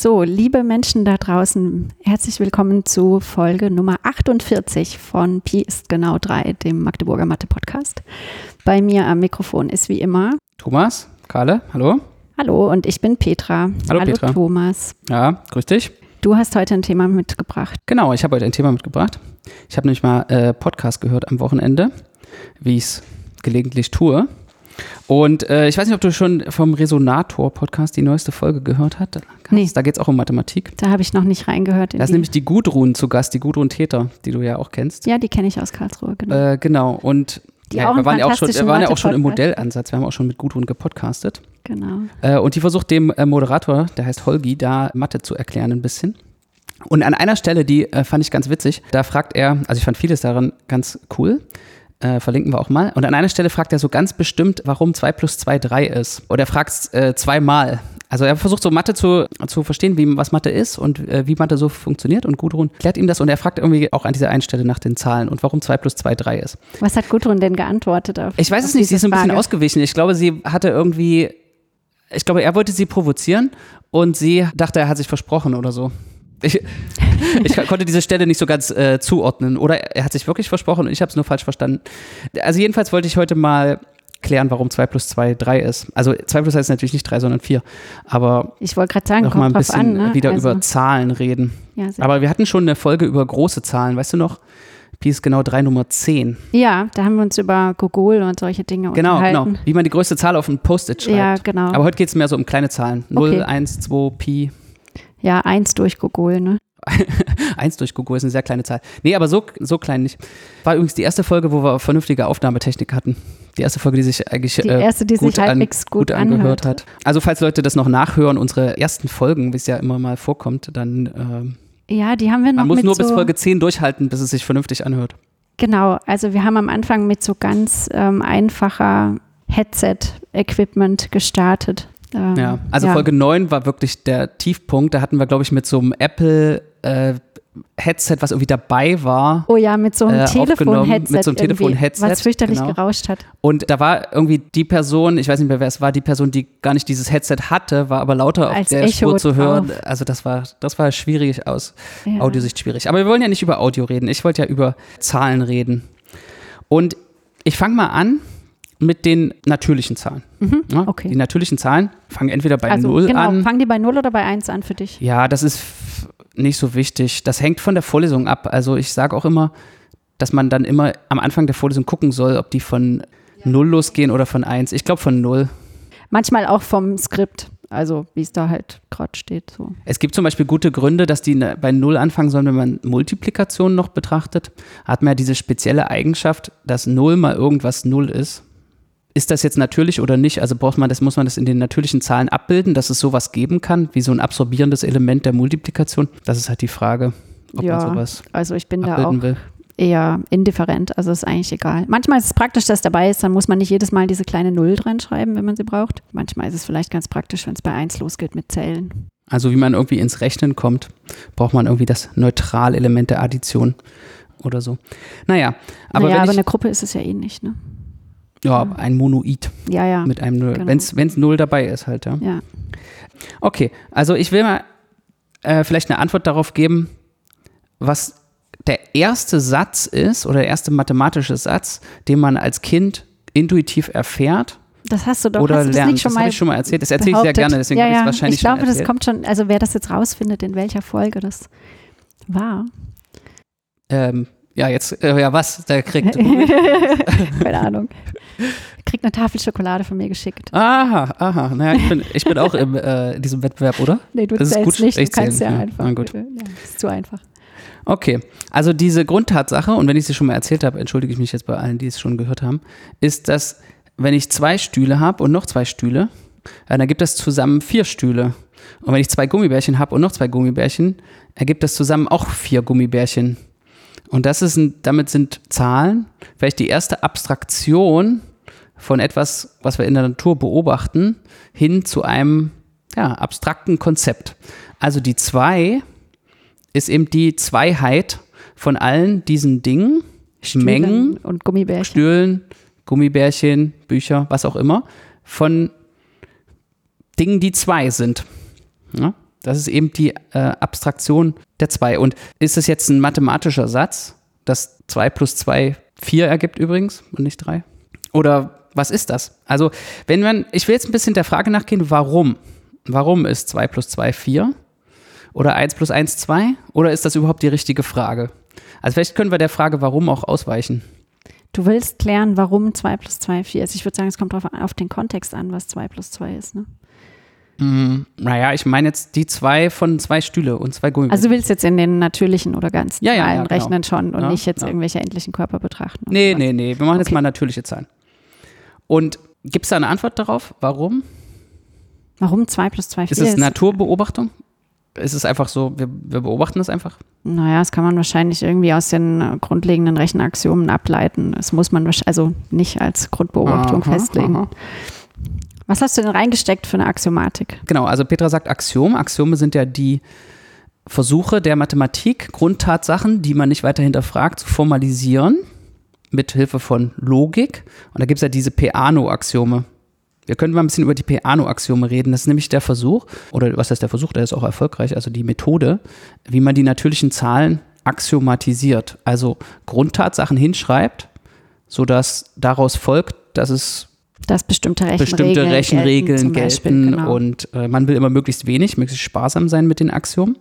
So, liebe Menschen da draußen, herzlich willkommen zu Folge Nummer 48 von Pi ist genau 3, dem Magdeburger Mathe Podcast. Bei mir am Mikrofon ist wie immer Thomas, Karle, hallo. Hallo und ich bin Petra. Hallo, hallo Petra. Thomas. Ja, grüß dich. Du hast heute ein Thema mitgebracht. Genau, ich habe heute ein Thema mitgebracht. Ich habe nämlich mal äh, Podcast gehört am Wochenende, wie ich es gelegentlich tue. Und äh, ich weiß nicht, ob du schon vom Resonator-Podcast die neueste Folge gehört hast. Nee. Da geht es auch um Mathematik. Da habe ich noch nicht reingehört. Da ist nämlich die Gudrun zu Gast, die Gudrun Täter, die du ja auch kennst. Ja, die kenne ich aus Karlsruhe, genau. Äh, genau. Und ja, wir waren ja auch schon, wir waren ja auch schon im Modellansatz. Wir haben auch schon mit Gudrun gepodcastet. Genau. Äh, und die versucht dem äh, Moderator, der heißt Holgi, da Mathe zu erklären ein bisschen. Und an einer Stelle, die äh, fand ich ganz witzig, da fragt er, also ich fand vieles daran ganz cool, äh, verlinken wir auch mal. Und an einer Stelle fragt er so ganz bestimmt, warum 2 plus 2 3 ist. Oder er fragt es äh, zweimal. Also er versucht so Mathe zu, zu verstehen, wie, was Mathe ist und äh, wie Mathe so funktioniert. Und Gudrun klärt ihm das und er fragt irgendwie auch an dieser einen Stelle nach den Zahlen und warum 2 plus 2 3 ist. Was hat Gudrun denn geantwortet auf Ich weiß es nicht, sie ist ein bisschen Frage? ausgewichen. Ich glaube, sie hatte irgendwie, ich glaube, er wollte sie provozieren und sie dachte, er hat sich versprochen oder so. Ich, ich konnte diese Stelle nicht so ganz äh, zuordnen. Oder er hat sich wirklich versprochen und ich habe es nur falsch verstanden. Also jedenfalls wollte ich heute mal klären, warum 2 plus 2 3 ist. Also 2 plus 2 ist natürlich nicht 3, sondern 4. Aber ich wollte gerade sagen, noch mal ein bisschen an, ne? wieder also, über Zahlen reden. Ja, Aber wir hatten schon eine Folge über große Zahlen, weißt du noch? Pi ist genau 3 Nummer 10. Ja, da haben wir uns über Gogol und solche Dinge genau, unterhalten. Genau, wie man die größte Zahl auf ein Post-it schreibt. Ja, genau. Aber heute geht es mehr so um kleine Zahlen. 0, Okay. 1, 2, Pi. Ja, eins durch Gogol, ne? Eins durch Google ist eine sehr kleine Zahl. Nee, aber so, so klein nicht. War übrigens die erste Folge, wo wir vernünftige Aufnahmetechnik hatten. Die erste Folge, die sich eigentlich Die erste, die äh, gut, sich an, gut gut angehört hat. Also falls Leute das noch nachhören, unsere ersten Folgen, wie es ja immer mal vorkommt, dann ähm, Ja, die haben wir noch man muss nur so, bis Folge 10 durchhalten, bis es sich vernünftig anhört. Genau, also wir haben am Anfang mit so ganz ähm, einfacher Headset-Equipment gestartet. Ähm, Ja, also ja. Folge 9 war wirklich der Tiefpunkt. Da hatten wir, glaube ich, mit so einem Apple äh, Headset, was irgendwie dabei war. Oh ja, mit so einem äh, Telefon-Headset. mit so einem Telefon-Headset, Was fürchterlich genau. gerauscht hat. Und da war irgendwie die Person, ich weiß nicht mehr, wer es war, die Person, die gar nicht dieses Headset hatte, war aber lauter auf Als der Echo Spur zu hören. drauf. Also das war, das war schwierig aus Ja. Audiosicht schwierig. Aber wir wollen ja nicht über Audio reden. Ich wollte ja über Zahlen reden. Und ich fange mal an mit den natürlichen Zahlen. Ja, Mhm, okay. Die natürlichen Zahlen fangen entweder bei Also 0 genau, an. fangen die bei 0 oder bei 1 an für dich? Ja, das ist nicht so wichtig. Das hängt von der Vorlesung ab. Also ich sage auch immer, dass man dann immer am Anfang der Vorlesung gucken soll, ob die von 0 losgehen oder von 1. Ich glaube von 0. Manchmal auch vom Skript, also wie es da halt gerade steht. So. Es gibt zum Beispiel gute Gründe, dass die ne- bei 0 anfangen sollen, wenn man Multiplikation noch betrachtet. Hat man ja diese spezielle Eigenschaft, dass 0 mal irgendwas 0 ist. Ist das jetzt natürlich oder nicht? Also braucht man das, muss man das in den natürlichen Zahlen abbilden, dass es sowas geben kann, wie so ein absorbierendes Element der Multiplikation? Das ist halt die Frage, ob ja, man sowas also ich bin da auch will. eher indifferent, also ist eigentlich egal. Manchmal ist es praktisch, dass dabei ist, dann muss man nicht jedes Mal diese kleine Null dran schreiben, wenn man sie braucht. Manchmal ist es vielleicht ganz praktisch, wenn es bei 1 losgeht mit Zählen. Also wie man irgendwie ins Rechnen kommt, braucht man irgendwie das Neutralelement der Addition oder so. Naja, aber naja, aber eine Gruppe ist es ja eh nicht, ne? Ja, ein Monoid Ja, ja. mit einem Null, genau. wenn es Null dabei ist halt, ja. ja. Okay, also ich will mal äh, vielleicht eine Antwort darauf geben, was der erste Satz ist oder der erste mathematische Satz, den man als Kind intuitiv erfährt Das hast du doch oder hast du das lernt. nicht schon das mal habe ich schon mal erzählt. Das erzähle ich sehr gerne, deswegen ja, habe ich ja. es wahrscheinlich Ich glaube, das kommt schon, also wer das jetzt rausfindet, in welcher Folge das war. Ähm, ja, jetzt, äh, ja, was? Der kriegt. Keine Ahnung. Kriegt eine Tafel Schokolade von mir geschickt. Aha, aha. Naja, ich bin, ich bin auch im, äh, in diesem Wettbewerb, oder? Nee, du Das ist zählst gut, nicht, du ich kannst zähle, ja ja. einfach. Na gut. Ja, ist zu einfach. Okay, also diese Grundtatsache, und wenn ich sie schon mal erzählt habe, entschuldige ich mich jetzt bei allen, die es schon gehört haben, ist, dass wenn ich zwei Stühle habe und noch zwei Stühle, äh, dann ergibt das zusammen vier Stühle. Und wenn ich zwei Gummibärchen habe und noch zwei Gummibärchen, ergibt das zusammen auch vier Gummibärchen. Und das ist ein, damit sind Zahlen vielleicht die erste Abstraktion von etwas, was wir in der Natur beobachten, hin zu einem ja, abstrakten Konzept. Also die zwei ist eben die Zweiheit von allen diesen Dingen, Mengen, Stühlen und Gummibärchen. Stühlen, Gummibärchen, Bücher, was auch immer, von Dingen, die zwei sind. Ja? Das ist eben die äh, Abstraktion der 2. Und ist es jetzt ein mathematischer Satz, dass 2 plus 2 4 ergibt übrigens und nicht 3? Oder was ist das? Also, wenn man, ich will jetzt ein bisschen der Frage nachgehen, warum? Warum ist 2 plus 2 4? Oder 1 plus 1 2? Oder ist das überhaupt die richtige Frage? Also vielleicht können wir der Frage, warum auch ausweichen. Du willst klären, warum 2 plus 2 4 ist. Ich würde sagen, es kommt drauf, auf den Kontext an, was 2 plus 2 ist. Ne? Mm, naja, ich meine jetzt die zwei von zwei Stühle und zwei Gummibärchen. Also du willst jetzt in den natürlichen oder ganzen Ja, ja, Zahlen ja, genau. rechnen schon und nicht jetzt irgendwelche endlichen Körper betrachten. Nee, so. nee, nee. Wir machen jetzt Okay. mal natürliche Zahlen. Und gibt es da eine Antwort darauf? Warum? Warum 2 plus 2 4 Ist es Naturbeobachtung? Ist es einfach so, wir, wir beobachten das einfach? Naja, das kann man wahrscheinlich irgendwie aus den grundlegenden Rechenaxiomen ableiten. Das muss man also nicht als Grundbeobachtung Aha, festlegen. aha. Was hast du denn reingesteckt für eine Axiomatik? Genau, also Petra sagt Axiom. Axiome sind ja die Versuche der Mathematik, Grundtatsachen, die man nicht weiter hinterfragt, zu formalisieren mit Hilfe von Logik. Und da gibt es ja diese Peano-Axiome. Wir können mal ein bisschen über die Peano-Axiome reden. Das ist nämlich der Versuch, oder was heißt der Versuch, der ist auch erfolgreich, also die Methode, wie man die natürlichen Zahlen axiomatisiert, also Grundtatsachen hinschreibt, sodass daraus folgt, dass es Dass bestimmte Rechenregeln, bestimmte Rechenregeln gelten, Beispiel, genau. und äh, man will immer möglichst wenig, möglichst sparsam sein mit den Axiomen.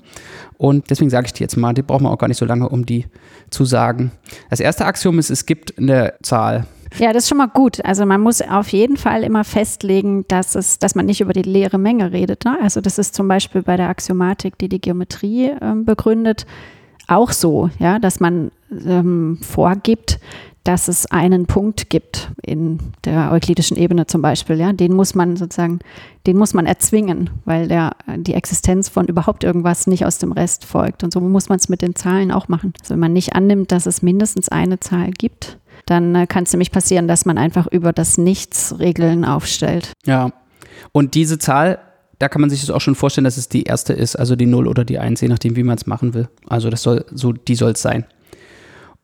Und deswegen sage ich die jetzt mal, die brauchen wir auch gar nicht so lange, um die zu sagen. Das erste Axiom ist, es gibt eine Zahl. Ja, das ist schon mal gut. Also man muss auf jeden Fall immer festlegen, dass es, dass man nicht über die leere Menge redet. Ne? Also das ist zum Beispiel bei der Axiomatik, die die Geometrie ähm, begründet, auch so, ja, dass man ähm, vorgibt, dass es einen Punkt gibt in der euklidischen Ebene zum Beispiel, ja, den muss man sozusagen, den muss man erzwingen, weil der die Existenz von überhaupt irgendwas nicht aus dem Rest folgt. Und so muss man es mit den Zahlen auch machen. Also wenn man nicht annimmt, dass es mindestens eine Zahl gibt, dann äh, kann es nämlich passieren, dass man einfach über das Nichts Regeln aufstellt. Ja. Und diese Zahl, da kann man sich das auch schon vorstellen, dass es die erste ist, also die 0 oder die 1, je nachdem, wie man es machen will. Also das soll, so, die soll es sein.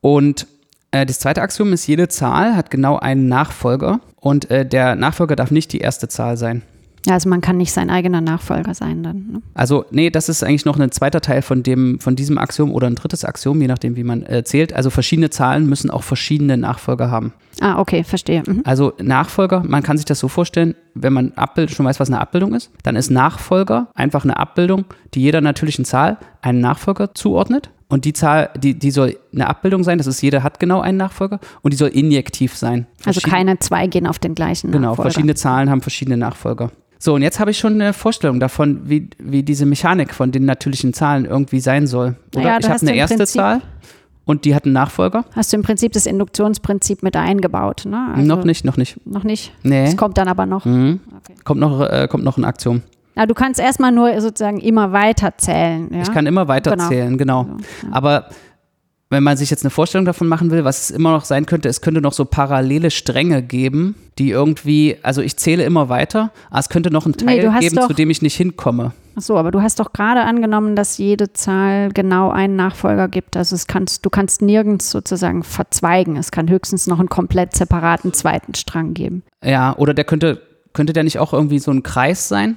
Und das zweite Axiom ist, jede Zahl hat genau einen Nachfolger und äh, der Nachfolger darf nicht die erste Zahl sein. Ja, also man kann nicht sein eigener Nachfolger sein dann. Ne? Also, nee, das ist eigentlich noch ein zweiter Teil von, dem, von diesem Axiom oder ein drittes Axiom, je nachdem, wie man äh, zählt. Also verschiedene Zahlen müssen auch verschiedene Nachfolger haben. Ah, okay, verstehe. Mhm. Also Nachfolger, man kann sich das so vorstellen, wenn man Abbild, schon weiß, was eine Abbildung ist, dann ist Nachfolger einfach eine Abbildung, die jeder natürlichen Zahl einen Nachfolger zuordnet. Und die Zahl, die, die soll eine Abbildung sein, das ist, jeder hat genau einen Nachfolger und die soll injektiv sein. Also keine zwei gehen auf den gleichen Genau, Nachfolger. verschiedene Zahlen haben verschiedene Nachfolger. So, und jetzt habe ich schon eine Vorstellung davon, wie, wie diese Mechanik von den natürlichen Zahlen irgendwie sein soll. Oder Naja, ich habe eine erste Prinzip- Zahl und die hat einen Nachfolger. Hast du im Prinzip das Induktionsprinzip mit eingebaut, ne? Also noch nicht, noch nicht. Noch nicht? Nee. Das kommt dann aber noch. Mhm. Okay. Kommt, noch, äh, kommt noch ein Aktion. Na, du kannst erstmal nur sozusagen immer weiter zählen. Ja? Ich kann immer weiter Genau. zählen, genau. So, ja. Aber wenn man sich jetzt eine Vorstellung davon machen will, was es immer noch sein könnte, es könnte noch so parallele Stränge geben, die irgendwie, also ich zähle immer weiter, aber es könnte noch einen Nee, Teil hast geben, doch- zu dem ich nicht hinkomme. Ach so, aber du hast doch gerade angenommen, dass jede Zahl genau einen Nachfolger gibt. Also es kannst, du kannst nirgends sozusagen verzweigen. Es kann höchstens noch einen komplett separaten zweiten Strang geben. Ja, oder der könnte, könnte der nicht auch irgendwie so ein Kreis sein?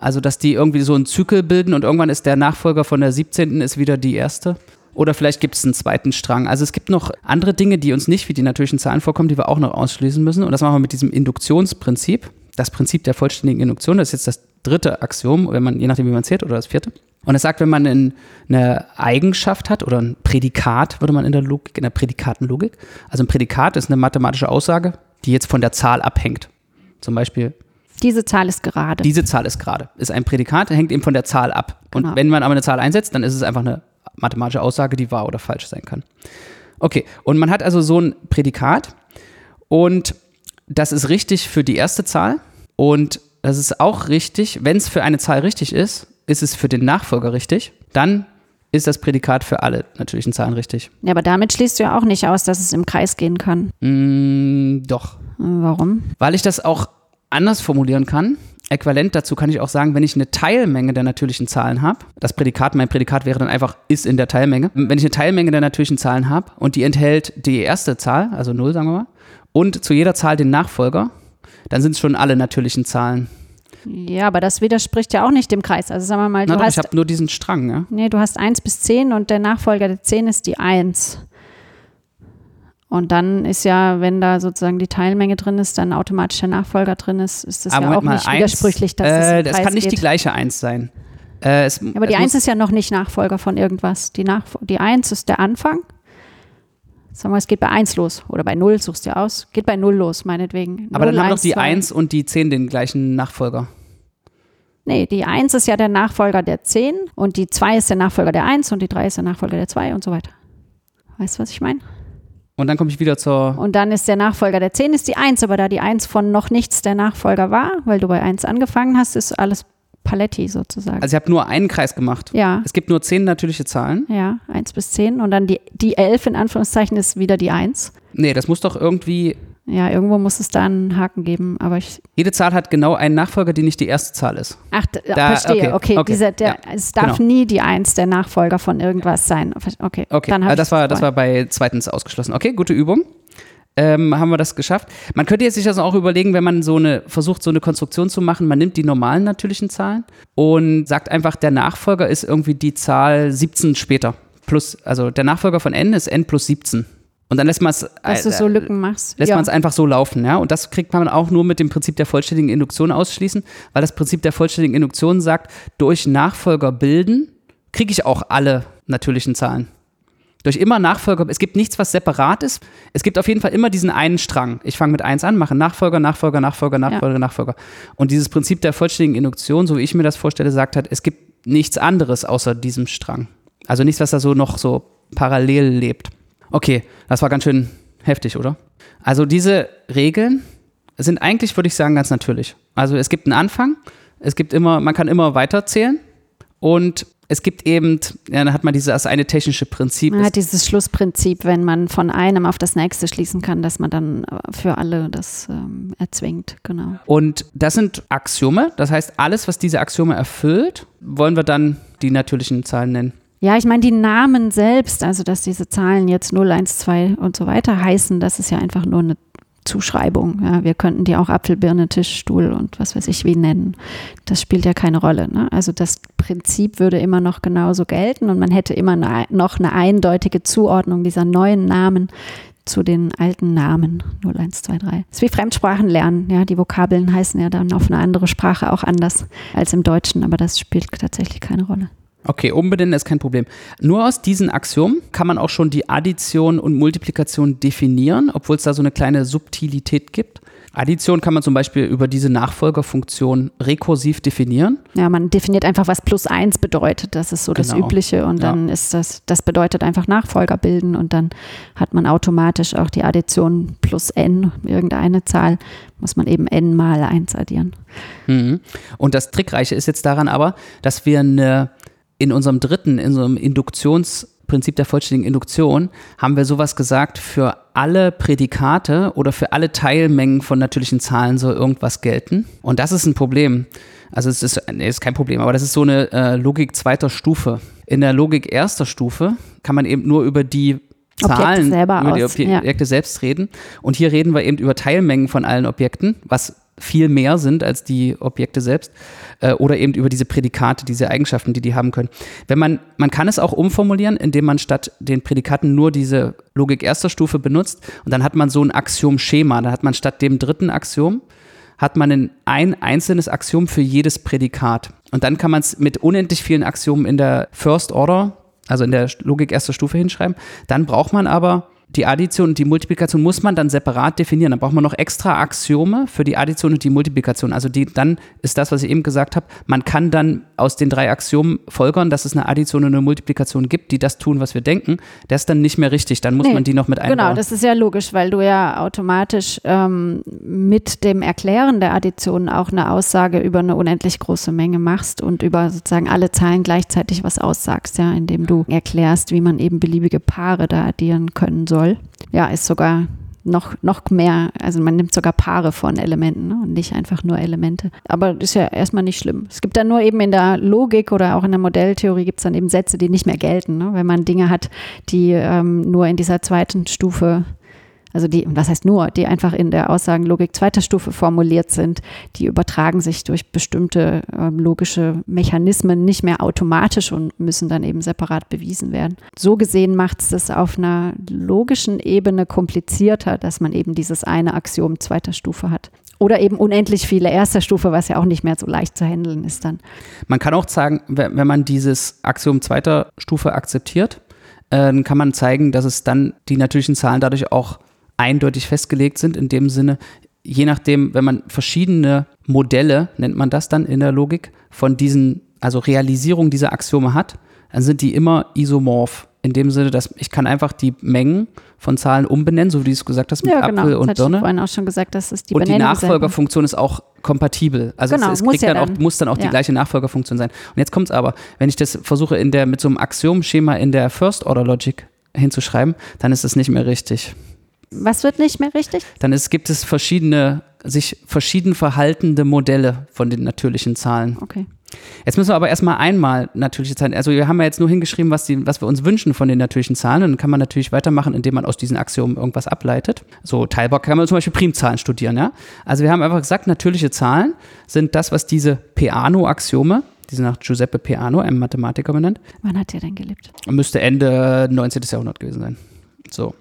Also, dass die irgendwie so einen Zykel bilden und irgendwann ist der Nachfolger von der 17. ist wieder die erste? Oder vielleicht gibt es einen zweiten Strang. Also es gibt noch andere Dinge, die uns nicht wie die natürlichen Zahlen vorkommen, die wir auch noch ausschließen müssen. Und das machen wir mit diesem Induktionsprinzip. Das Prinzip der vollständigen Induktion, das ist jetzt das dritte Axiom, wenn man, je nachdem, wie man zählt, oder das vierte. Und es sagt, wenn man in, eine Eigenschaft hat oder ein Prädikat, würde man in der Logik, in der Prädikatenlogik. Also ein Prädikat ist eine mathematische Aussage, die jetzt von der Zahl abhängt. Zum Beispiel, Diese Zahl ist gerade. diese Zahl ist gerade. Ist ein Prädikat, hängt eben von der Zahl ab. Genau. Und wenn man aber eine Zahl einsetzt, dann ist es einfach eine mathematische Aussage, die wahr oder falsch sein kann. Okay, und man hat also so ein Prädikat und das ist richtig für die erste Zahl und das ist auch richtig, wenn es für eine Zahl richtig ist, ist es für den Nachfolger richtig, dann ist das Prädikat für alle natürlichen Zahlen richtig. ja, aber damit schließt du ja auch nicht aus, dass es im Kreis gehen kann. Mm, doch. Warum? Weil ich das auch anders formulieren kann. Äquivalent dazu kann ich auch sagen, wenn ich eine Teilmenge der natürlichen Zahlen habe, das Prädikat, mein Prädikat wäre dann einfach ist in der Teilmenge. Wenn ich eine Teilmenge der natürlichen Zahlen habe und die enthält die erste Zahl, also 0 sagen wir mal, und zu jeder Zahl den Nachfolger, dann sind es schon alle natürlichen Zahlen. Ja, aber das widerspricht ja auch nicht dem Kreis. Also sagen wir mal, du Na doch, hast, ich habe nur diesen Strang, ja. nee, du hast 1 bis 10 und der Nachfolger der 10 ist die 1. Und dann ist ja, wenn da sozusagen die Teilmenge drin ist, dann automatisch der Nachfolger drin ist, ist das Aber ja Moment auch mal, nicht eins, widersprüchlich, dass äh, das Kreis kann nicht geht. die gleiche 1 sein. Äh, es, Ja, aber die es 1 muss, ist ja noch nicht Nachfolger von irgendwas. Die, Nach die 1 ist der Anfang. Sagen wir, es geht bei 1 los. Oder bei 0 suchst du aus. Geht bei 0 los, meinetwegen. aber dann 0, haben doch die 2. 1 und die 10 den gleichen Nachfolger. Nee, die 1 ist ja der Nachfolger der 10 und die 2 ist der Nachfolger der 1 und die 3 ist der Nachfolger der 2 und so weiter. Weißt du, was ich meine? Und dann komme ich wieder zur. Und dann ist der Nachfolger der 10 ist die 1, aber da die 1 von noch nichts der Nachfolger war, weil du bei 1 angefangen hast, ist alles Paletti sozusagen. Also ich habe nur einen Kreis gemacht. ja, Es gibt nur 10 natürliche Zahlen. ja, 1 bis 10 und dann die, die 11 in Anführungszeichen ist wieder die 1. Nee, das muss doch irgendwie. Ja, irgendwo muss es da einen Haken geben, aber ich. Jede Zahl hat genau einen Nachfolger, die nicht die erste Zahl ist. Ach, Da- verstehe. okay, Okay, okay, Dieser, der, ja, es darf genau. nie die Eins der Nachfolger von irgendwas sein. Okay, Okay, dann äh, das, war, das war bei zweitens ausgeschlossen. Okay, gute Übung. Ähm, haben wir das geschafft. Man könnte jetzt sich das auch überlegen, wenn man so eine versucht, so eine Konstruktion zu machen. Man nimmt die normalen natürlichen Zahlen und sagt einfach, der Nachfolger ist irgendwie die Zahl 17 später. Plus, also der Nachfolger von n ist n plus 17. Und dann lässt man es du so lässt ja. man es einfach so laufen, ja. Und das kriegt man auch nur mit dem Prinzip der vollständigen Induktion ausschließen, weil das Prinzip der vollständigen Induktion sagt, durch Nachfolger bilden kriege ich auch alle natürlichen Zahlen. Durch immer Nachfolger, es gibt nichts, was separat ist. Es gibt auf jeden Fall immer diesen einen Strang. Ich fange mit 1 an, mache Nachfolger, Nachfolger, Nachfolger, Nachfolger, Nachfolger. Und dieses Prinzip der vollständigen Induktion, so wie ich mir das vorstelle, sagt halt, es gibt nichts anderes außer diesem Strang. Also nichts, was da so noch so parallel lebt. Okay, das war ganz schön heftig, oder? Also diese Regeln sind eigentlich, würde ich sagen, ganz natürlich. Also es gibt einen Anfang, es gibt immer, man kann immer weiterzählen und es gibt eben, ja, dann hat man dieses eine technische Prinzip. Man hat dieses Schlussprinzip, wenn man von einem auf das nächste schließen kann, dass man dann äh, für alle das ähm, erzwingt. Genau. Und das sind Axiome, das heißt, alles, was diese Axiome erfüllt, wollen wir dann die natürlichen Zahlen nennen. Ja, ich meine, die Namen selbst, also dass diese Zahlen jetzt 0, 1, 2 und so weiter heißen, das ist ja einfach nur eine Zuschreibung. Ja, wir könnten die auch Apfel, Birne, Tisch, Stuhl und was weiß ich wie nennen. Das spielt ja keine Rolle. Ne? Also das Prinzip würde immer noch genauso gelten und man hätte immer noch eine eindeutige Zuordnung dieser neuen Namen zu den alten Namen 0, 1, 2, 3. Das ist wie Fremdsprachen lernen. Ja, die Vokabeln heißen ja dann auf eine andere Sprache auch anders als im Deutschen, aber das spielt tatsächlich keine Rolle. Okay, umbenennen ist kein Problem. Nur aus diesen Axiomen kann man auch schon die Addition und Multiplikation definieren, obwohl es da so eine kleine Subtilität gibt. Addition kann man zum Beispiel über diese Nachfolgerfunktion rekursiv definieren. Ja, man definiert einfach, was plus eins bedeutet. Das ist so das Genau. Übliche. Und Ja. dann ist das, das bedeutet einfach Nachfolger bilden und dann hat man automatisch auch die Addition plus n, irgendeine Zahl, muss man eben n mal eins addieren. Mhm. Und das Trickreiche ist jetzt daran aber, dass wir eine, in unserem dritten, in unserem Induktionsprinzip der vollständigen Induktion, haben wir sowas gesagt, für alle Prädikate oder für alle Teilmengen von natürlichen Zahlen soll irgendwas gelten. Und das ist ein Problem. Also es ist, nee, ist kein Problem, aber das ist so eine äh, Logik zweiter Stufe. In der Logik erster Stufe kann man eben nur über die Objekte Zahlen, selber über die aus, Obje ja. Objekte selbst reden. Und hier reden wir eben über Teilmengen von allen Objekten, was viel mehr sind als die Objekte selbst. Äh, oder eben über diese Prädikate, diese Eigenschaften, die die haben können. Wenn man, man kann es auch umformulieren, indem man statt den Prädikaten nur diese Logik erster Stufe benutzt. Und dann hat man so ein Axiom-Schema. Da hat man statt dem dritten Axiom hat man ein einzelnes Axiom für jedes Prädikat. Und dann kann man es mit unendlich vielen Axiomen in der First Order, also in der Logik erster Stufe hinschreiben. Dann braucht man aber die Addition und die Multiplikation muss man dann separat definieren. Dann braucht man noch extra Axiome für die Addition und die Multiplikation. Also die, dann ist das, was ich eben gesagt habe, man kann dann aus den drei Axiomen folgern, dass es eine Addition und eine Multiplikation gibt, die das tun, was wir denken. Das ist dann nicht mehr richtig. Dann muss Nee, man die noch mit einbauen. Genau, das ist ja logisch, weil du ja automatisch ähm, mit dem Erklären der Addition auch eine Aussage über eine unendlich große Menge machst und über sozusagen alle Zahlen gleichzeitig was aussagst, ja, indem du erklärst, wie man eben beliebige Paare da addieren können soll. Ja, ist sogar noch, noch mehr, also man nimmt sogar Paare von Elementen ne, und nicht einfach nur Elemente. Aber das ist ja erstmal nicht schlimm. Es gibt dann nur eben in der Logik oder auch in der Modelltheorie gibt es dann eben Sätze, die nicht mehr gelten. Ne? Wenn man Dinge hat, die ähm, nur in dieser zweiten Stufe Also die, was heißt nur, die einfach in der Aussagenlogik zweiter Stufe formuliert sind, die übertragen sich durch bestimmte äh, logische Mechanismen nicht mehr automatisch und müssen dann eben separat bewiesen werden. So gesehen macht es das auf einer logischen Ebene komplizierter, dass man eben dieses eine Axiom zweiter Stufe hat. Oder eben unendlich viele erster Stufe, was ja auch nicht mehr so leicht zu handeln ist dann. Man kann auch sagen, wenn man dieses Axiom zweiter Stufe akzeptiert, äh, kann man zeigen, dass es dann die natürlichen Zahlen dadurch auch eindeutig festgelegt sind, in dem Sinne, je nachdem, wenn man verschiedene Modelle, nennt man das dann in der Logik, von diesen, also Realisierung dieser Axiome hat, dann sind die immer isomorph in dem Sinne, dass ich kann einfach die Mengen von Zahlen umbenennen, so wie du es gesagt hast mit ja, genau. Apfel und das Birne. Ich vorhin auch schon gesagt, dass es die und die Nachfolgerfunktion ist auch kompatibel. Also Genau, es, es muss kriegt ja dann auch, dann. muss dann auch die Ja. gleiche Nachfolgerfunktion sein. Und jetzt kommt es aber, wenn ich das versuche in der mit so einem Axiomschema in der First Order Logic hinzuschreiben, dann ist es nicht mehr richtig. Was wird nicht mehr richtig? Dann ist, gibt es verschiedene sich verschieden verhaltende Modelle von den natürlichen Zahlen. Okay. Jetzt müssen wir aber erstmal einmal natürliche Zahlen, also wir haben ja jetzt nur hingeschrieben, was, die, was wir uns wünschen von den natürlichen Zahlen und dann kann man natürlich weitermachen, indem man aus diesen Axiomen irgendwas ableitet. So teilbar kann man zum Beispiel Primzahlen studieren, ja. Also wir haben einfach gesagt, natürliche Zahlen sind das, was diese Peano-Axiome, die sind nach Giuseppe Peano, einem Mathematiker benannt, Wann hat der denn gelebt? müsste Ende 19. Jahrhundert gewesen sein. So.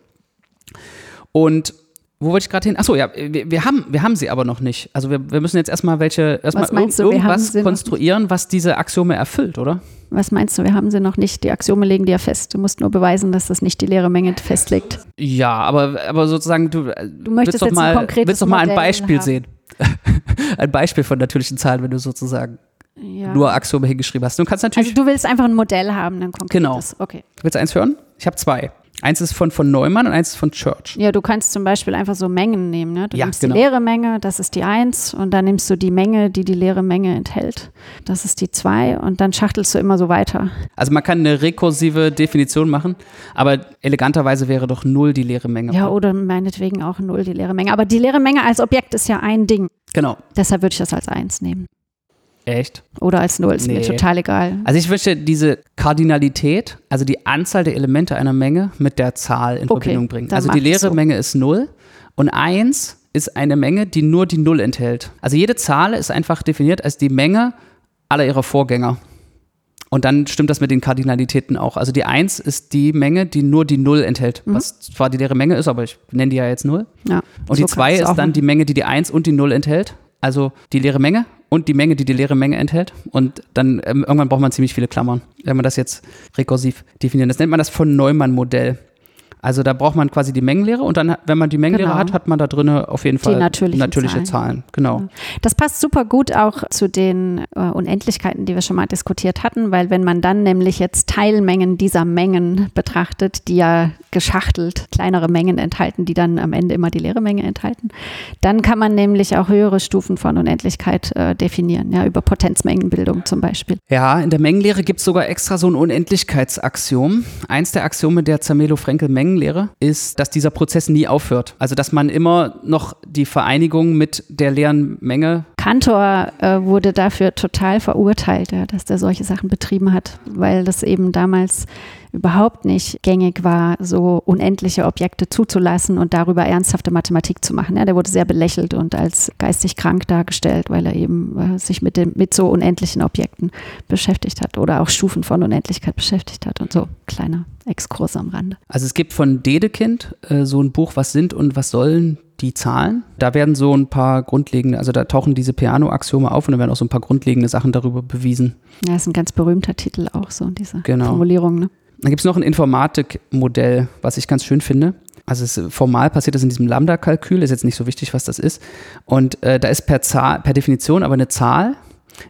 Und wo wollte ich gerade hin? Achso, ja, wir, wir, haben, wir haben sie aber noch nicht. Also wir, wir müssen jetzt erstmal welche, erstmal Was meinst irg- du, wir haben irgendwas konstruieren, was diese Axiome erfüllt, oder? Was meinst du? Wir haben sie noch nicht. Die Axiome legen die ja fest. Du musst nur beweisen, dass das nicht die leere Menge festlegt. Ja, aber, aber sozusagen, du, Du möchtest willst doch mal, ein willst doch mal ein Beispiel haben. sehen. ein Beispiel von natürlichen Zahlen, wenn du sozusagen Ja. nur Axiome hingeschrieben hast. Du kannst natürlich, also du willst einfach ein Modell haben, dann konkretes. Genau. Okay. willst du eins hören? Ich habe zwei. Eins ist von, von Neumann und eins ist von Church. Ja, du kannst zum Beispiel einfach so Mengen nehmen. Ne? Du Ja, nimmst genau. die leere Menge, das ist die 1 und dann nimmst du die Menge, die die leere Menge enthält. Das ist die 2 und dann schachtelst du immer so weiter. Also man kann eine rekursive Definition machen, aber eleganterweise wäre doch null die leere Menge. Ja, oder meinetwegen auch 0 die leere Menge. Aber die leere Menge als Objekt ist ja ein Ding. Genau. Deshalb würde ich das als 1 nehmen. Echt? Oder als 0, ist mir Nee. total egal. Also ich möchte diese Kardinalität, also die Anzahl der Elemente einer Menge mit der Zahl in Okay, Verbindung bringen. Also die leere so. Menge ist null und eins ist eine Menge, die nur die Null enthält. Also jede Zahl ist einfach definiert als die Menge aller ihrer Vorgänger. Und dann stimmt das mit den Kardinalitäten auch. Also die Eins ist die Menge, die nur die Null enthält, was zwar die leere Menge ist, aber ich nenne die ja jetzt Null. Ja, Und so die zwei ist dann die Menge, die die 1 und die 0 enthält. Also die leere Menge und die Menge, die die leere Menge enthält. Und dann ähm, irgendwann braucht man ziemlich viele Klammern, wenn man das jetzt rekursiv definiert. Das nennt man das von Neumann-Modell. Also da braucht man quasi die Mengenlehre und dann, wenn man die Mengenlehre Genau. hat, hat man da drin auf jeden Fall natürlichen natürliche Zahlen. Zahlen. Genau. Das passt super gut auch zu den äh, Unendlichkeiten, die wir schon mal diskutiert hatten, weil wenn man dann nämlich jetzt Teilmengen dieser Mengen betrachtet, die ja geschachtelt kleinere Mengen enthalten, die dann am Ende immer die leere Menge enthalten, dann kann man nämlich auch höhere Stufen von Unendlichkeit äh, definieren, ja, über Potenzmengenbildung zum Beispiel. Ja, in der Mengenlehre gibt es sogar extra so ein Unendlichkeitsaxiom. Eins der Axiome der Zermelo-Frenkel-Mengenlehre ist, dass dieser Prozess nie aufhört. Also, dass man immer noch die Vereinigung mit der leeren Menge Kantor äh, wurde dafür total verurteilt, ja, dass der solche Sachen betrieben hat, weil das eben damals überhaupt nicht gängig war, so unendliche Objekte zuzulassen und darüber ernsthafte Mathematik zu machen. Ja, der wurde sehr belächelt und als geistig krank dargestellt, weil er eben äh, sich mit, dem, mit so unendlichen Objekten beschäftigt hat oder auch Stufen von Unendlichkeit beschäftigt hat und so. Kleiner Exkurs am Rande. Also es gibt von Dedekind äh, so ein Buch, was sind und was sollen die Zahlen. Da werden so ein paar grundlegende, also da tauchen diese Piano-Axiome auf und da werden auch so ein paar grundlegende Sachen darüber bewiesen. Ja, ist ein ganz berühmter Titel auch so, diese Genau. Formulierung. Ne? Dann gibt es noch ein Informatikmodell, was ich ganz schön finde. Also es, formal passiert das in diesem Lambda-Kalkül, ist jetzt nicht so wichtig, was das ist. Und äh, da ist per, Zahl, per Definition aber eine Zahl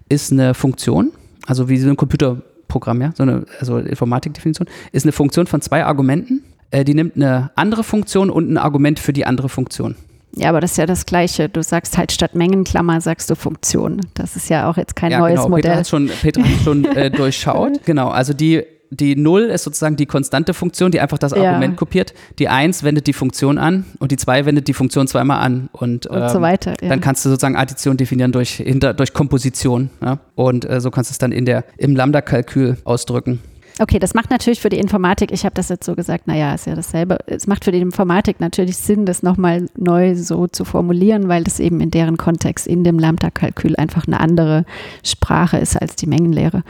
ist eine Funktion, also wie so ein Computerprogramm, ja, so eine also Informatikdefinition, ist eine Funktion von zwei Argumenten. Äh, die nimmt eine andere Funktion und ein Argument für die andere Funktion. Ja, aber das ist ja das Gleiche. Du sagst halt statt Mengenklammer sagst du Funktion. Das ist ja auch jetzt kein ja, neues genau. Peter Modell. hat schon, Peter hat schon äh, durchschaut. Genau, also die, die 0 ist sozusagen die konstante Funktion, die einfach das Ja. Argument kopiert. Die 1 wendet die Funktion an und die 2 wendet die Funktion zweimal an. Und, Und so ähm, weiter. Ja. Dann kannst du sozusagen Addition definieren durch, hinter, durch Komposition. Ja? Und äh, so kannst du es dann in der, im Lambda-Kalkül ausdrücken. Okay, das macht natürlich für die Informatik, ich habe das jetzt so gesagt, naja, ist ja dasselbe. Es macht für die Informatik natürlich Sinn, das nochmal neu so zu formulieren, weil das eben in deren Kontext in dem Lambda-Kalkül einfach eine andere Sprache ist als die Mengenlehre,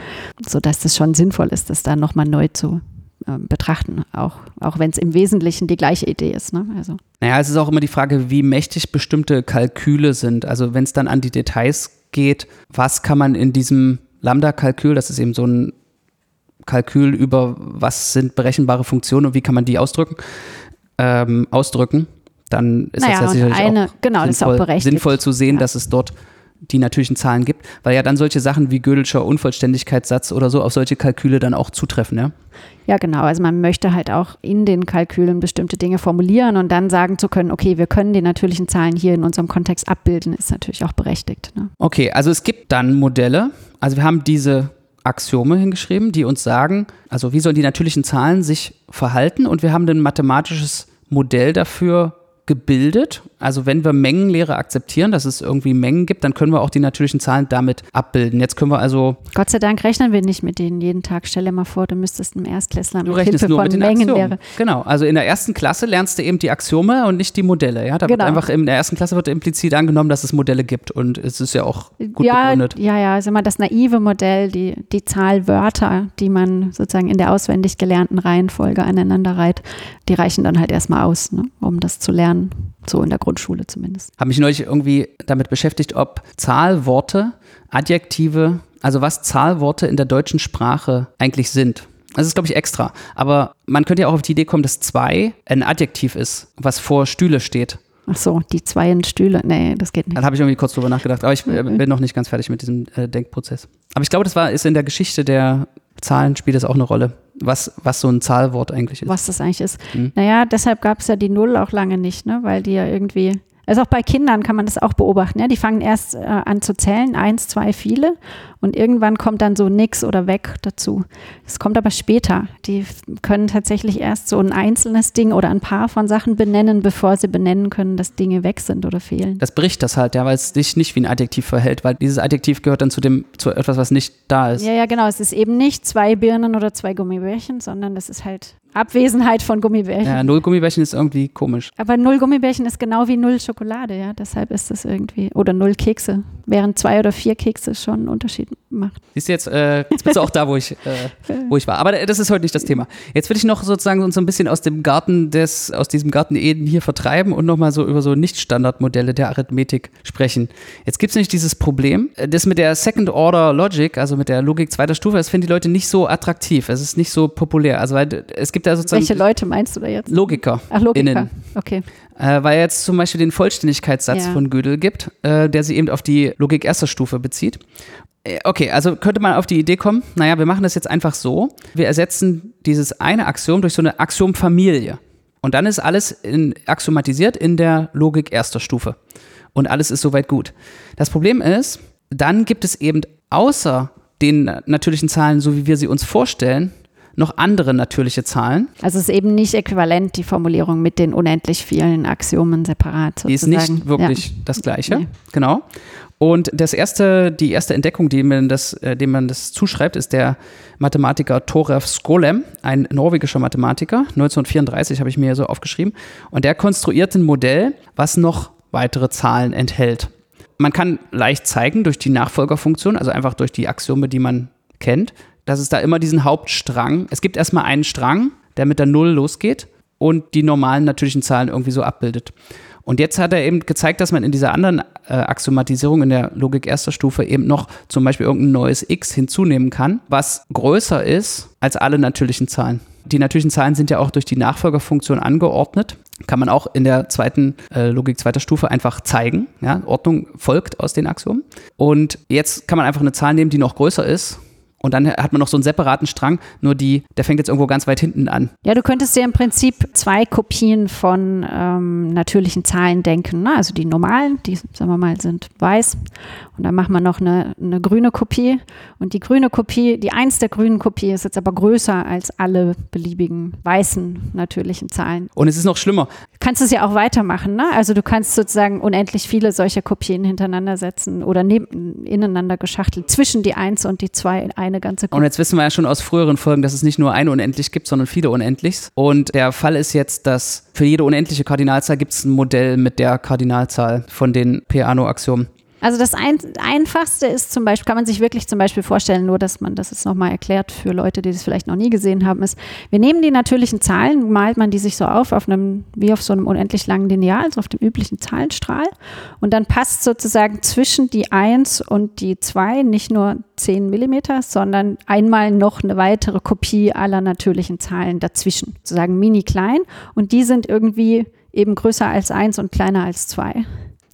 sodass das schon sinnvoll ist, das da nochmal neu zu äh, betrachten, auch, auch wenn es im Wesentlichen die gleiche Idee ist. Ne? Also. Naja, es ist auch immer die Frage, wie mächtig bestimmte Kalküle sind. Also wenn es dann an die Details geht, was kann man in diesem Lambda-Kalkül, das ist eben so ein Kalkül über, was sind berechenbare Funktionen und wie kann man die ausdrücken, ähm, ausdrücken, dann ist naja, das ja sicherlich eine, auch, genau, sinnvoll, auch sinnvoll, zu sehen, ja. dass es dort die natürlichen Zahlen gibt, weil ja dann solche Sachen wie Gödelscher Unvollständigkeitssatz oder so auf solche Kalküle dann auch zutreffen, ja? Ja, genau. Also man möchte halt auch in den Kalkülen bestimmte Dinge formulieren und dann sagen zu können, okay, wir können die natürlichen Zahlen hier in unserem Kontext abbilden, ist natürlich auch berechtigt. Ne? Okay, also es gibt dann Modelle, also wir haben diese Axiome hingeschrieben, die uns sagen, also wie sollen die natürlichen Zahlen sich verhalten? Und wir haben ein mathematisches Modell dafür gebildet. Also wenn wir Mengenlehre akzeptieren, dass es irgendwie Mengen gibt, dann können wir auch die natürlichen Zahlen damit abbilden. Jetzt können wir also. Gott sei Dank rechnen wir nicht mit denen jeden Tag. Stell dir mal vor, du müsstest einem Erstklässler Du mit rechnest Hilfe nur von mit den Mengenlehre. Axiomen. Genau. Also in der ersten Klasse lernst du eben die Axiome und nicht die Modelle. Ja, da Genau. wird einfach in der ersten Klasse wird implizit angenommen, dass es Modelle gibt und es ist ja auch gut ja, begründet. ja, ja, also immer das naive Modell, die, die Zahl Wörter, die man sozusagen in der auswendig gelernten Reihenfolge aneinander reiht, die reichen dann halt erstmal aus, ne, um das zu lernen. So in der Grundschule zumindest. Habe mich neulich irgendwie damit beschäftigt, ob Zahlworte, Adjektive, also was Zahlworte in der deutschen Sprache eigentlich sind. Das ist, glaube ich, extra. Aber man könnte ja auch auf die Idee kommen, dass zwei ein Adjektiv ist, was vor Stühle steht. Ach so, die zwei in Stühle. Nee, das geht nicht. Dann habe ich irgendwie kurz drüber nachgedacht. Aber ich äh, Mhm. bin noch nicht ganz fertig mit diesem äh, Denkprozess. Aber ich glaube, das war, ist in der Geschichte der Zahlen spielt das auch eine Rolle, was, was so ein Zahlwort eigentlich ist. was das eigentlich ist. Mhm. Naja, deshalb gab es ja die Null auch lange nicht, ne? weil die ja irgendwie, also auch bei Kindern kann man das auch beobachten. Ja? Die fangen erst äh, an zu zählen, eins, zwei, viele und irgendwann kommt dann so nix oder weg dazu. Das kommt aber später. Die können tatsächlich erst so ein einzelnes Ding oder ein paar von Sachen benennen, bevor sie benennen können, dass Dinge weg sind oder fehlen. Das bricht das halt, ja, weil es sich nicht wie ein Adjektiv verhält, weil dieses Adjektiv gehört dann zu dem, zu etwas, was nicht da ist. Ja, ja, genau. Es ist eben nicht zwei Birnen oder zwei Gummibärchen, sondern es ist halt Abwesenheit von Gummibärchen. Ja, null Gummibärchen ist irgendwie komisch. Aber null Gummibärchen ist genau wie null Schokolade, ja. Deshalb ist das irgendwie. Oder null Kekse. Während zwei oder vier Kekse schon einen Unterschied macht. Siehst du jetzt, äh, jetzt bist du auch da, wo ich, äh, wo ich war. Aber das ist heute nicht das Thema. Jetzt will ich noch sozusagen uns so ein bisschen aus dem Garten des, aus diesem Garten Eden hier vertreiben und nochmal so über so Nicht-Standardmodelle der Arithmetik sprechen. Jetzt gibt es nämlich dieses Problem, äh, das mit der Second Order Logic, also mit der Logik zweiter Stufe, das finden die Leute nicht so attraktiv. Es ist nicht so populär. Also weil es gibt da sozusagen Welche Leute meinst du da jetzt? Logiker. Ach, Logiker. innen. Okay. Äh, weil jetzt zum Beispiel den Vollständigkeitssatz Ja. von Gödel gibt, äh, der sich eben auf die Logik erster Stufe bezieht. Äh, Okay, also könnte man auf die Idee kommen, naja, wir machen das jetzt einfach so. Wir ersetzen dieses eine Axiom durch so eine Axiomfamilie. Und dann ist alles in, axiomatisiert in der Logik erster Stufe. Und alles ist soweit gut. Das Problem ist, dann gibt es eben außer den natürlichen Zahlen, so wie wir sie uns vorstellen, noch andere natürliche Zahlen. Also es ist eben nicht äquivalent, die Formulierung mit den unendlich vielen Axiomen separat Die sozusagen. ist nicht wirklich das Gleiche. Nee. Genau. Und das erste, die erste Entdeckung, die man das, äh, dem man das zuschreibt, ist der Mathematiker Thoref Skolem, ein norwegischer Mathematiker. 1934 habe ich mir so aufgeschrieben. Und der konstruiert ein Modell, was noch weitere Zahlen enthält. Man kann leicht zeigen durch die Nachfolgerfunktion, also einfach durch die Axiome, die man kennt, dass es da immer diesen Hauptstrang, es gibt erstmal einen Strang, der mit der Null losgeht und die normalen natürlichen Zahlen irgendwie so abbildet. Und jetzt hat er eben gezeigt, dass man in dieser anderen äh, Axiomatisierung in der Logik erster Stufe eben noch zum Beispiel irgendein neues x hinzunehmen kann, was größer ist als alle natürlichen Zahlen. Die natürlichen Zahlen sind ja auch durch die Nachfolgerfunktion angeordnet. Kann man auch in der zweiten äh, Logik zweiter Stufe einfach zeigen. Ja? Ordnung folgt aus den Axiomen. Und jetzt kann man einfach eine Zahl nehmen, die noch größer ist. Und dann hat man noch so einen separaten Strang, nur die, der fängt jetzt irgendwo ganz weit hinten an. Ja, du könntest dir im Prinzip zwei Kopien von ähm, natürlichen Zahlen denken. Ne? Also die normalen, die, sagen wir mal, sind weiß. Und dann machen wir noch eine, eine grüne Kopie. Und die grüne Kopie, die eins der grünen Kopie ist jetzt aber größer als alle beliebigen weißen natürlichen Zahlen. Und es ist noch schlimmer. Kannst es ja auch weitermachen. Ne? Also du kannst sozusagen unendlich viele solcher Kopien hintereinander setzen oder neben, ineinander geschachtelt zwischen die eins und die zwei eine eine ganze Und jetzt wissen wir ja schon aus früheren Folgen, dass es nicht nur eine Unendlich gibt, sondern viele Unendlichs. Und der Fall ist jetzt, dass für jede unendliche Kardinalzahl gibt es ein Modell mit der Kardinalzahl von den Peano-Axiomen. Also das ein, einfachste ist zum Beispiel, kann man sich wirklich zum Beispiel vorstellen, nur dass man das jetzt nochmal erklärt für Leute, die das vielleicht noch nie gesehen haben, ist, wir nehmen die natürlichen Zahlen, malt man die sich so auf, auf einem, wie auf so einem unendlich langen Lineal, also auf dem üblichen Zahlenstrahl. Und dann passt sozusagen zwischen die 1 und die 2 nicht nur 10 Millimeter, sondern einmal noch eine weitere Kopie aller natürlichen Zahlen dazwischen, sozusagen mini klein. Und die sind irgendwie eben größer als 1 und kleiner als 2.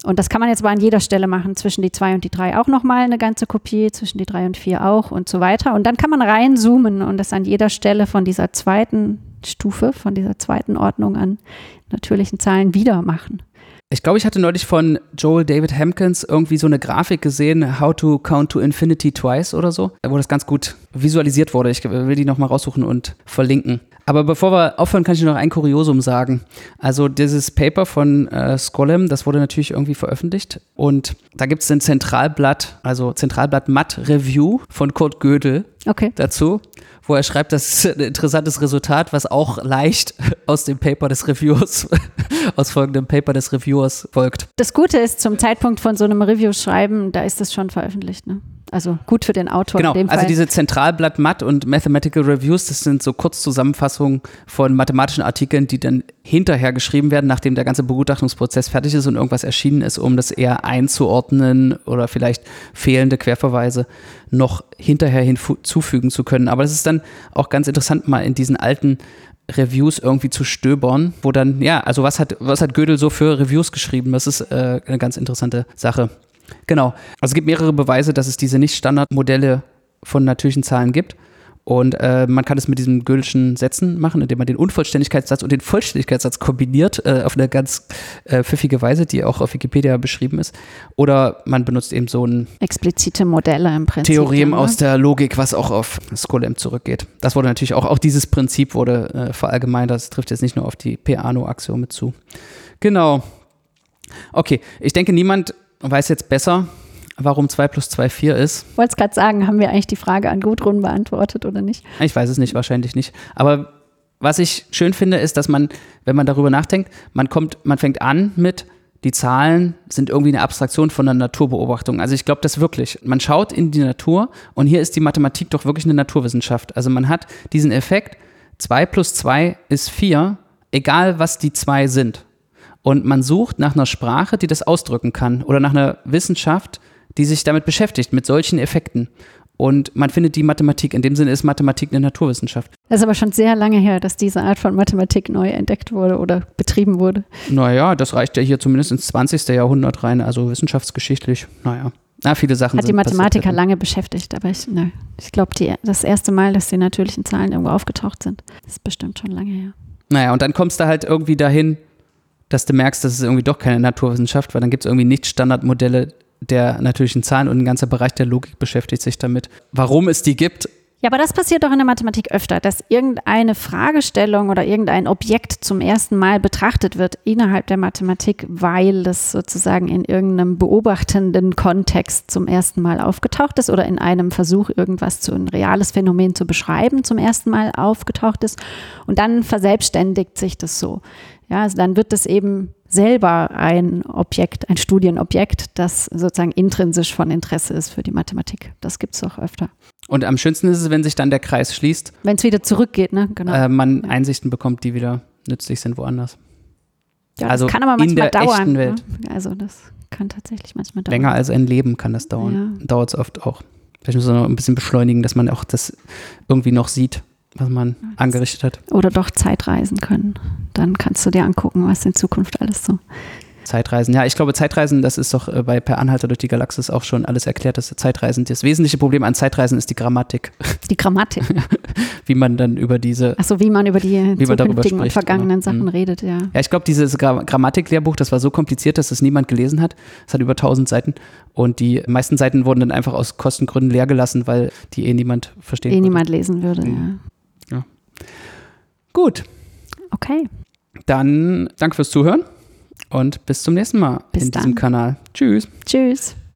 Und das kann man jetzt aber an jeder Stelle machen, zwischen die 2 und die 3 auch nochmal eine ganze Kopie, zwischen die 3 und 4 auch und so weiter. Und dann kann man reinzoomen und das an jeder Stelle von dieser zweiten Stufe, von dieser zweiten Ordnung an natürlichen Zahlen wieder machen. Ich glaube, ich hatte neulich von Joel David Hampkins irgendwie so eine Grafik gesehen, How to Count to Infinity Twice oder so, wo das ganz gut visualisiert wurde. Ich will die nochmal raussuchen und verlinken. Aber bevor wir aufhören, kann ich noch ein Kuriosum sagen. Also dieses Paper von äh, Skolem, das wurde natürlich irgendwie veröffentlicht. Und da gibt es ein Zentralblatt, also Zentralblatt Matt Review von Kurt Gödel Okay. dazu, wo er schreibt, das ist ein interessantes Resultat, was auch leicht aus dem Paper des Reviewers, aus folgendem Paper des Reviewers folgt. Das Gute ist, zum Zeitpunkt von so einem Review-Schreiben, da ist das schon veröffentlicht. Ne? Also gut für den Autor Genau, in dem Fall. also diese Zentralblatt Math und Mathematical Reviews, das sind so Kurzzusammenfassungen von mathematischen Artikeln, die dann hinterher geschrieben werden, nachdem der ganze Begutachtungsprozess fertig ist und irgendwas erschienen ist, um das eher einzuordnen oder vielleicht fehlende Querverweise noch hinterher hinzufügen zu können. Aber das ist dann auch ganz interessant, mal in diesen alten Reviews irgendwie zu stöbern, wo dann, ja, also was hat, was hat Gödel so für Reviews geschrieben? Das ist äh, eine ganz interessante Sache. Genau. Also es gibt mehrere Beweise, dass es diese Nicht-Standardmodelle von natürlichen Zahlen gibt. Und äh, man kann es mit diesen Gödelschen Sätzen machen, indem man den Unvollständigkeitssatz und den Vollständigkeitssatz kombiniert äh, auf eine ganz äh, pfiffige Weise, die auch auf Wikipedia beschrieben ist. Oder man benutzt eben so ein Explizite Modelle im Prinzip. Theorem dann, ne? aus der Logik, was auch auf Skolem zurückgeht. Das wurde natürlich auch, auch dieses Prinzip wurde äh, verallgemeinert. Das trifft jetzt nicht nur auf die Peano-Axiome zu. Genau. Okay, ich denke, niemand weiß jetzt besser, warum 2 plus 2 4 ist. Ich wollte es gerade sagen, haben wir eigentlich die Frage an Gudrun beantwortet oder nicht? Ich weiß es nicht, wahrscheinlich nicht. Aber was ich schön finde, ist, dass man, wenn man darüber nachdenkt, man kommt, man fängt an mit, die Zahlen sind irgendwie eine Abstraktion von einer Naturbeobachtung. Also ich glaube das wirklich. Man schaut in die Natur und hier ist die Mathematik doch wirklich eine Naturwissenschaft. Also man hat diesen Effekt, 2 plus 2 ist 4, egal was die zwei sind. Und man sucht nach einer Sprache, die das ausdrücken kann oder nach einer Wissenschaft, die sich damit beschäftigt, mit solchen Effekten. Und man findet die Mathematik, in dem Sinne ist Mathematik eine Naturwissenschaft. Das ist aber schon sehr lange her, dass diese Art von Mathematik neu entdeckt wurde oder betrieben wurde. Naja, das reicht ja hier zumindest ins 20. Jahrhundert rein, also wissenschaftsgeschichtlich. Naja, na, viele Sachen Hat die Mathematiker passiert. lange beschäftigt, aber ich, ne, ich glaube, das erste Mal, dass die natürlichen Zahlen irgendwo aufgetaucht sind, ist bestimmt schon lange her. Naja, und dann kommst du halt irgendwie dahin, dass du merkst, das ist irgendwie doch keine Naturwissenschaft, weil dann gibt es irgendwie nicht Standardmodelle der natürlichen Zahlen und ein ganzer Bereich der Logik beschäftigt sich damit. Warum es die gibt, Ja, aber das passiert doch in der Mathematik öfter, dass irgendeine Fragestellung oder irgendein Objekt zum ersten Mal betrachtet wird innerhalb der Mathematik, weil es sozusagen in irgendeinem beobachtenden Kontext zum ersten Mal aufgetaucht ist oder in einem Versuch, irgendwas zu ein reales Phänomen zu beschreiben, zum ersten Mal aufgetaucht ist. Und dann verselbstständigt sich das so. Ja, also dann wird es eben selber ein Objekt, ein Studienobjekt, das sozusagen intrinsisch von Interesse ist für die Mathematik. Das gibt es auch öfter. und am schönsten ist es, wenn sich dann der Kreis schließt, Wenn es wieder zurückgeht, ne? Genau. äh, man Einsichten bekommt, die wieder nützlich sind woanders. ja, also das kann aber in manchmal der dauern. echten Welt. Ne? Also das kann tatsächlich manchmal dauern. Länger als ein Leben kann das dauern. Dauert es oft auch. Vielleicht muss man noch ein bisschen beschleunigen, dass man auch das irgendwie noch sieht, was man angerichtet hat. Oder doch Zeitreisen können. Dann kannst du dir angucken, was in Zukunft alles so. Zeitreisen. Ja, ich glaube, Zeitreisen, das ist doch äh, bei Per Anhalter durch die Galaxis auch schon alles erklärt, dass Zeitreisen, das wesentliche Problem an Zeitreisen ist die Grammatik, Die Grammatik. wie man dann über diese, Achso, wie man über die Wie man darüber zukünftigen und spricht, vergangenen genau. Sachen Mhm. redet, ja. ja, ich glaube, dieses Gra Grammatiklehrbuch, das war so kompliziert, dass es niemand gelesen hat. Es hat über 1000 Seiten und die meisten Seiten wurden dann einfach aus Kostengründen leer gelassen, weil die eh niemand verstehen Eh konnte. niemand lesen würde, Mhm. ja. Gut, Okay. dann danke fürs Zuhören und bis zum nächsten Mal Bis in diesem dann. Kanal. Tschüss. Tschüss.